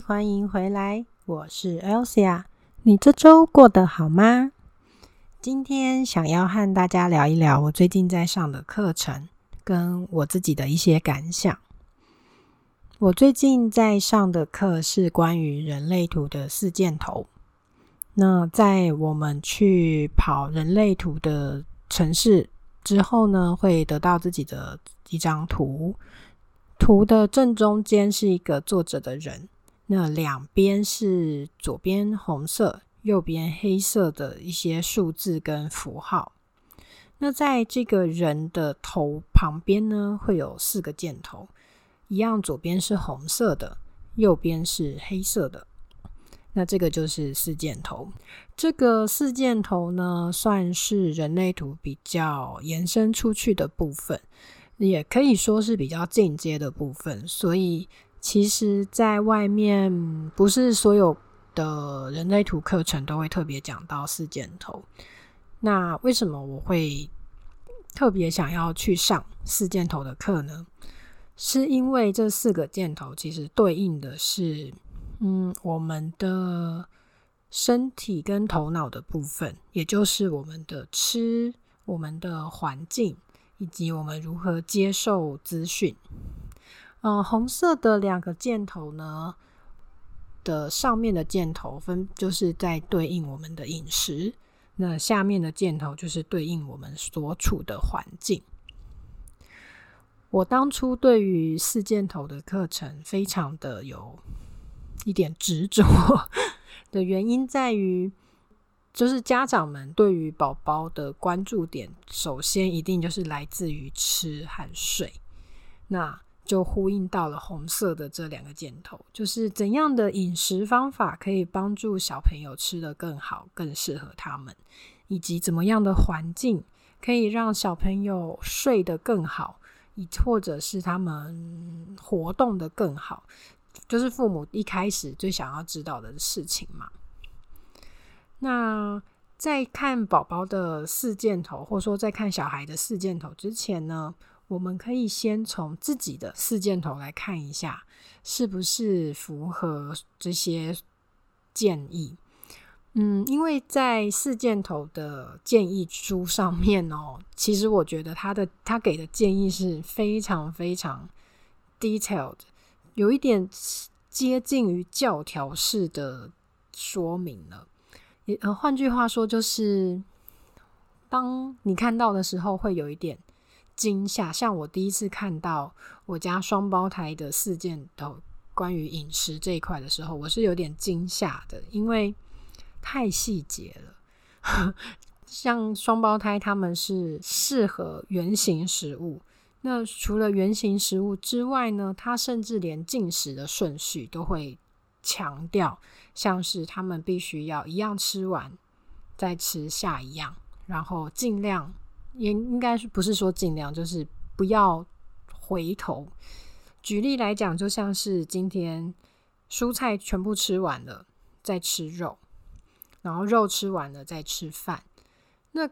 欢迎回来，我是 Elsia。你这周过得好吗？今天想要和大家聊一聊我最近在上的课程，跟我自己的一些感想。我最近在上的课是关于人类图的四箭头。那在我们去跑人类图的城市之后呢，会得到自己的一张图。图的正中间是一个坐着的人，那两边是左边红色，右边黑色的一些数字跟符号。那在这个人的头旁边呢，会有四个箭头，一样左边是红色的，右边是黑色的。那这个就是四箭头。这个四箭头呢，算是人类图比较延伸出去的部分。也可以说是比较进阶的部分，所以其实，在外面不是所有的人类图课程都会特别讲到四箭头。那为什么我会特别想要去上四箭头的课呢？是因为这四个箭头其实对应的是，嗯，我们的身体跟头脑的部分，也就是我们的吃，我们的环境。以及我们如何接受资讯。嗯，红色的两个箭头呢的上面的箭头分就是在对应我们的饮食，那下面的箭头就是对应我们所处的环境。我当初对于四箭头的课程非常的有一点执着 的原因在于。就是家长们对于宝宝的关注点，首先一定就是来自于吃和睡，那就呼应到了红色的这两个箭头，就是怎样的饮食方法可以帮助小朋友吃得更好、更适合他们，以及怎么样的环境可以让小朋友睡得更好，以或者是他们活动的更好，就是父母一开始最想要知道的事情嘛。那在看宝宝的四箭头，或者说在看小孩的四箭头之前呢，我们可以先从自己的四箭头来看一下，是不是符合这些建议。嗯，因为在四箭头的建议书上面哦，其实我觉得他的他给的建议是非常非常 detailed，有一点接近于教条式的说明了。也呃，换句话说，就是当你看到的时候，会有一点惊吓。像我第一次看到我家双胞胎的四件头关于饮食这一块的时候，我是有点惊吓的，因为太细节了。像双胞胎，他们是适合圆形食物。那除了圆形食物之外呢，他甚至连进食的顺序都会。强调像是他们必须要一样吃完再吃下一样，然后尽量也应该是不是说尽量，就是不要回头。举例来讲，就像是今天蔬菜全部吃完了再吃肉，然后肉吃完了再吃饭，那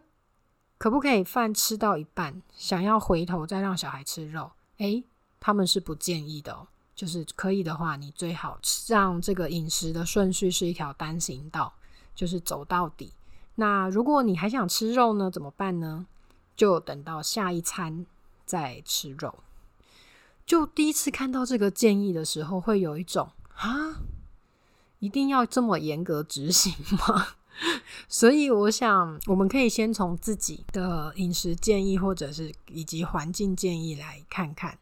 可不可以饭吃到一半想要回头再让小孩吃肉？诶，他们是不建议的哦。就是可以的话，你最好让这个饮食的顺序是一条单行道，就是走到底。那如果你还想吃肉呢，怎么办呢？就等到下一餐再吃肉。就第一次看到这个建议的时候，会有一种啊，一定要这么严格执行吗？所以我想，我们可以先从自己的饮食建议，或者是以及环境建议来看看，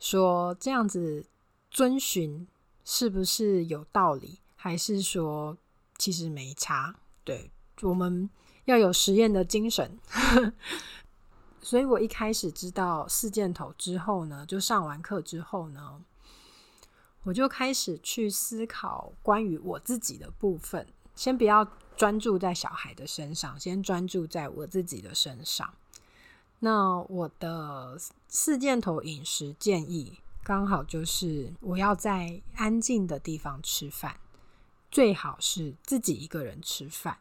说这样子遵循是不是有道理，还是说其实没差？对，我们要有实验的精神。所以我一开始知道四箭头之后呢，就上完课之后呢，我就开始去思考关于我自己的部分。先不要专注在小孩的身上，先专注在我自己的身上。那我的四箭头饮食建议，刚好就是我要在安静的地方吃饭，最好是自己一个人吃饭。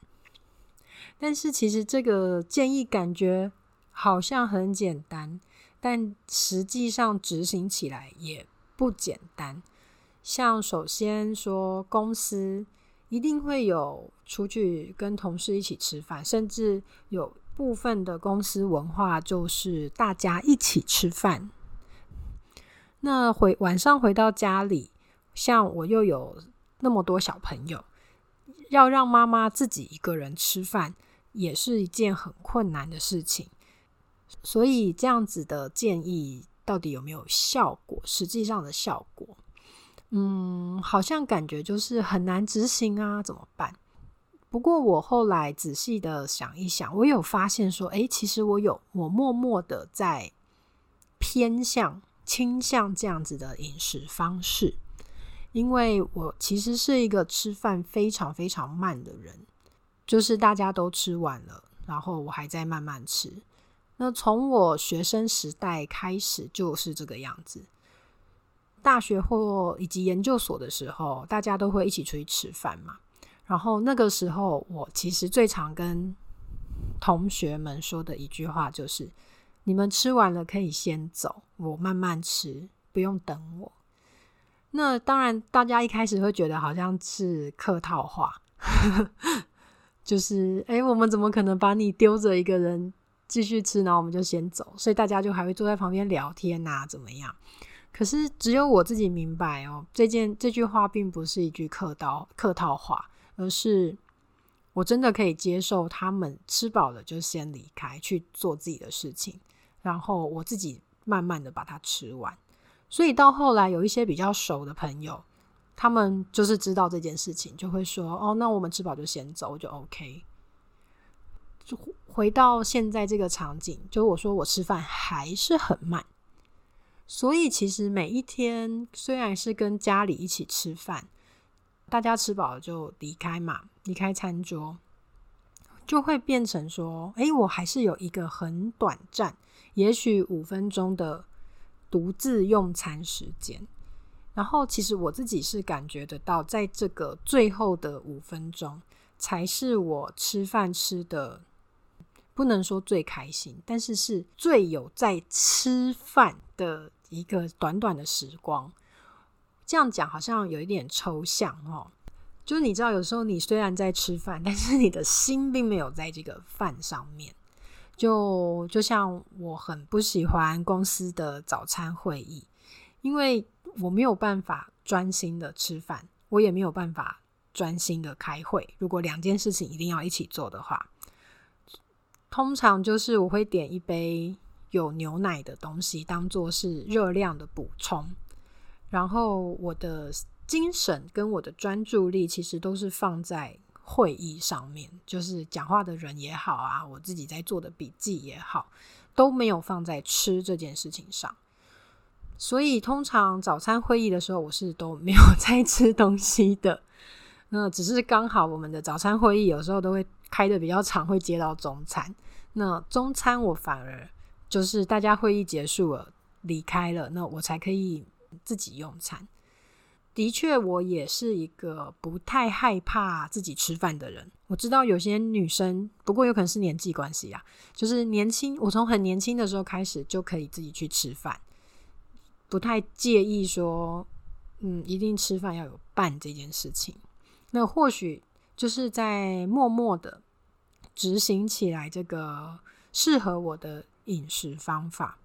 但是其实这个建议感觉。好像很简单，但实际上执行起来也不简单。像首先说，公司一定会有出去跟同事一起吃饭，甚至有部分的公司文化就是大家一起吃饭。那回晚上回到家里，像我又有那么多小朋友，要让妈妈自己一个人吃饭，也是一件很困难的事情。所以这样子的建议到底有没有效果？实际上的效果，嗯，好像感觉就是很难执行啊，怎么办？不过我后来仔细的想一想，我有发现说，诶，其实我有我默默的在偏向倾向这样子的饮食方式，因为我其实是一个吃饭非常非常慢的人，就是大家都吃完了，然后我还在慢慢吃。那从我学生时代开始就是这个样子。大学或以及研究所的时候，大家都会一起出去吃饭嘛。然后那个时候，我其实最常跟同学们说的一句话就是：“你们吃完了可以先走，我慢慢吃，不用等我。”那当然，大家一开始会觉得好像是客套话，就是“哎，我们怎么可能把你丢着一个人？”继续吃，然后我们就先走，所以大家就还会坐在旁边聊天呐，怎么样？可是只有我自己明白哦，这件这句话并不是一句客套客套话，而是我真的可以接受他们吃饱了就先离开去做自己的事情，然后我自己慢慢的把它吃完。所以到后来有一些比较熟的朋友，他们就是知道这件事情，就会说：“哦，那我们吃饱就先走，就 OK。”就回到现在这个场景，就我说我吃饭还是很慢，所以其实每一天虽然是跟家里一起吃饭，大家吃饱了就离开嘛，离开餐桌，就会变成说，哎，我还是有一个很短暂，也许五分钟的独自用餐时间。然后其实我自己是感觉得到，在这个最后的五分钟，才是我吃饭吃的。不能说最开心，但是是最有在吃饭的一个短短的时光。这样讲好像有一点抽象哦。就是你知道，有时候你虽然在吃饭，但是你的心并没有在这个饭上面。就就像我很不喜欢公司的早餐会议，因为我没有办法专心的吃饭，我也没有办法专心的开会。如果两件事情一定要一起做的话。通常就是我会点一杯有牛奶的东西，当做是热量的补充。然后我的精神跟我的专注力其实都是放在会议上面，就是讲话的人也好啊，我自己在做的笔记也好，都没有放在吃这件事情上。所以通常早餐会议的时候，我是都没有 在吃东西的。那只是刚好我们的早餐会议有时候都会。开的比较长，会接到中餐。那中餐我反而就是大家会议结束了，离开了，那我才可以自己用餐。的确，我也是一个不太害怕自己吃饭的人。我知道有些女生，不过有可能是年纪关系啊，就是年轻，我从很年轻的时候开始就可以自己去吃饭，不太介意说，嗯，一定吃饭要有伴这件事情。那或许。就是在默默的执行起来这个适合我的饮食方法。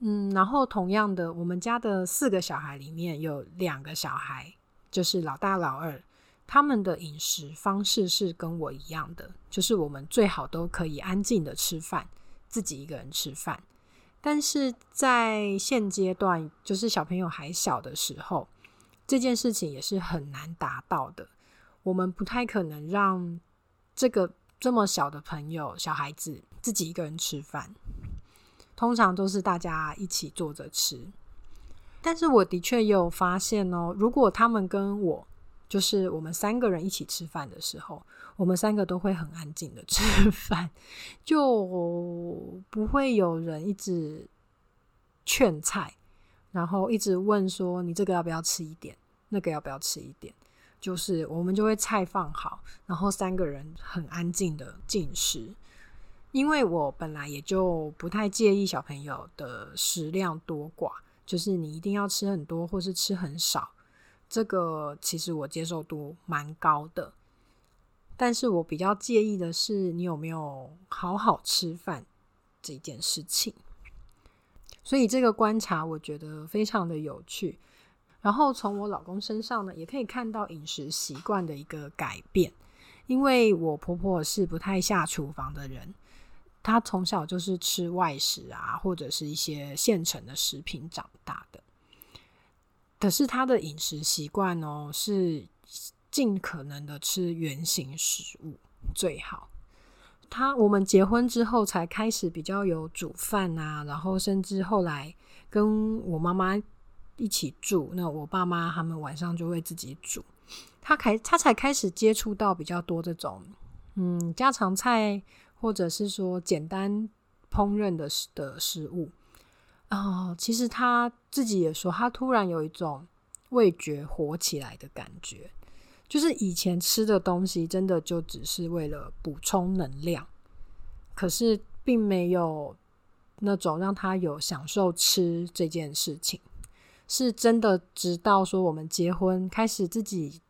嗯，然后同样的，我们家的四个小孩里面有两个小孩，就是老大、老二，他们的饮食方式是跟我一样的，就是我们最好都可以安静的吃饭，自己一个人吃饭。但是在现阶段，就是小朋友还小的时候，这件事情也是很难达到的。我们不太可能让这个这么小的朋友、小孩子自己一个人吃饭，通常都是大家一起坐着吃。但是我的确也有发现哦，如果他们跟我，就是我们三个人一起吃饭的时候。我们三个都会很安静的吃饭，就不会有人一直劝菜，然后一直问说你这个要不要吃一点，那个要不要吃一点。就是我们就会菜放好，然后三个人很安静的进食。因为我本来也就不太介意小朋友的食量多寡，就是你一定要吃很多或是吃很少，这个其实我接受度蛮高的。但是我比较介意的是，你有没有好好吃饭这件事情。所以这个观察我觉得非常的有趣。然后从我老公身上呢，也可以看到饮食习惯的一个改变。因为我婆婆是不太下厨房的人，他从小就是吃外食啊，或者是一些现成的食品长大的。可是他的饮食习惯哦是。尽可能的吃原形食物最好。他我们结婚之后才开始比较有煮饭啊，然后甚至后来跟我妈妈一起住，那我爸妈他们晚上就会自己煮。他开他才开始接触到比较多这种嗯家常菜，或者是说简单烹饪的食的食物啊。其实他自己也说，他突然有一种味觉活起来的感觉。就是以前吃的东西，真的就只是为了补充能量，可是并没有那种让他有享受吃这件事情。是真的，直到说我们结婚，开始自己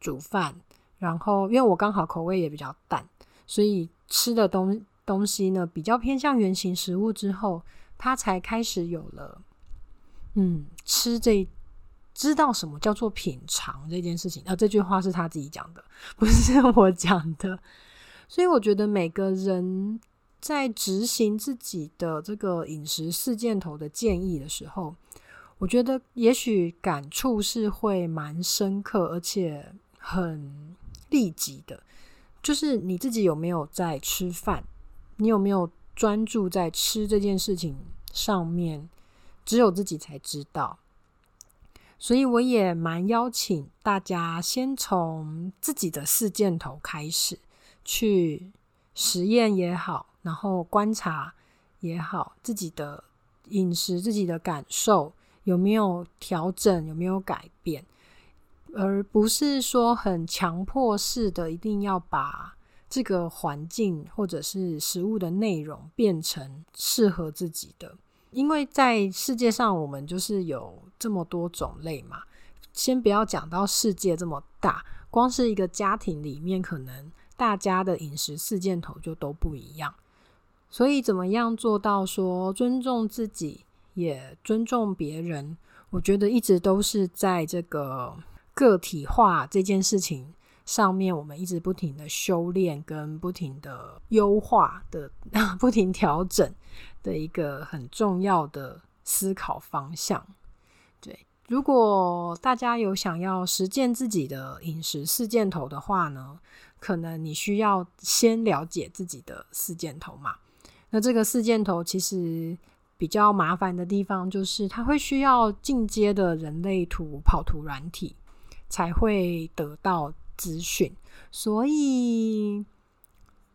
煮饭，然后因为我刚好口味也比较淡，所以吃的东东西呢比较偏向原型食物之后，他才开始有了嗯吃这。知道什么叫做品尝这件事情啊？这句话是他自己讲的，不是我讲的。所以我觉得每个人在执行自己的这个饮食四箭头的建议的时候，我觉得也许感触是会蛮深刻，而且很立即的。就是你自己有没有在吃饭？你有没有专注在吃这件事情上面？只有自己才知道。所以我也蛮邀请大家，先从自己的四箭头开始去实验也好，然后观察也好，自己的饮食、自己的感受有没有调整，有没有改变，而不是说很强迫式的一定要把这个环境或者是食物的内容变成适合自己的。因为在世界上，我们就是有这么多种类嘛。先不要讲到世界这么大，光是一个家庭里面，可能大家的饮食四箭头就都不一样。所以，怎么样做到说尊重自己，也尊重别人？我觉得一直都是在这个个体化这件事情上面，我们一直不停的修炼，跟不停的优化的，不停调整。的一个很重要的思考方向，对。如果大家有想要实践自己的饮食四箭头的话呢，可能你需要先了解自己的四箭头嘛。那这个四箭头其实比较麻烦的地方，就是它会需要进阶的人类图跑图软体才会得到资讯，所以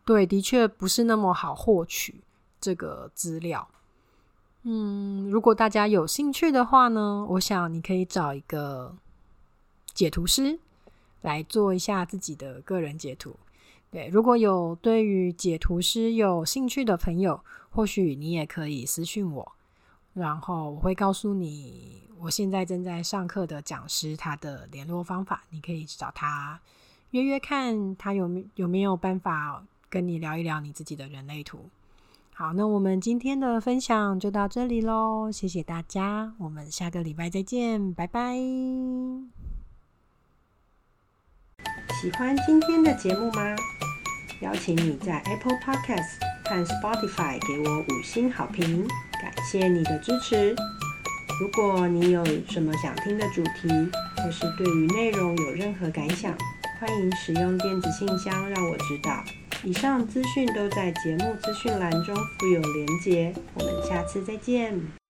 对，的确不是那么好获取。这个资料，嗯，如果大家有兴趣的话呢，我想你可以找一个解图师来做一下自己的个人解图。对，如果有对于解图师有兴趣的朋友，或许你也可以私信我，然后我会告诉你我现在正在上课的讲师他的联络方法，你可以找他约约看，他有有没有办法跟你聊一聊你自己的人类图。好，那我们今天的分享就到这里喽，谢谢大家，我们下个礼拜再见，拜拜。喜欢今天的节目吗？邀请你在 Apple Podcast 看 Spotify 给我五星好评，感谢你的支持。如果你有什么想听的主题，或是对于内容有任何感想，欢迎使用电子信箱让我知道。以上资讯都在节目资讯栏中附有连结，我们下次再见。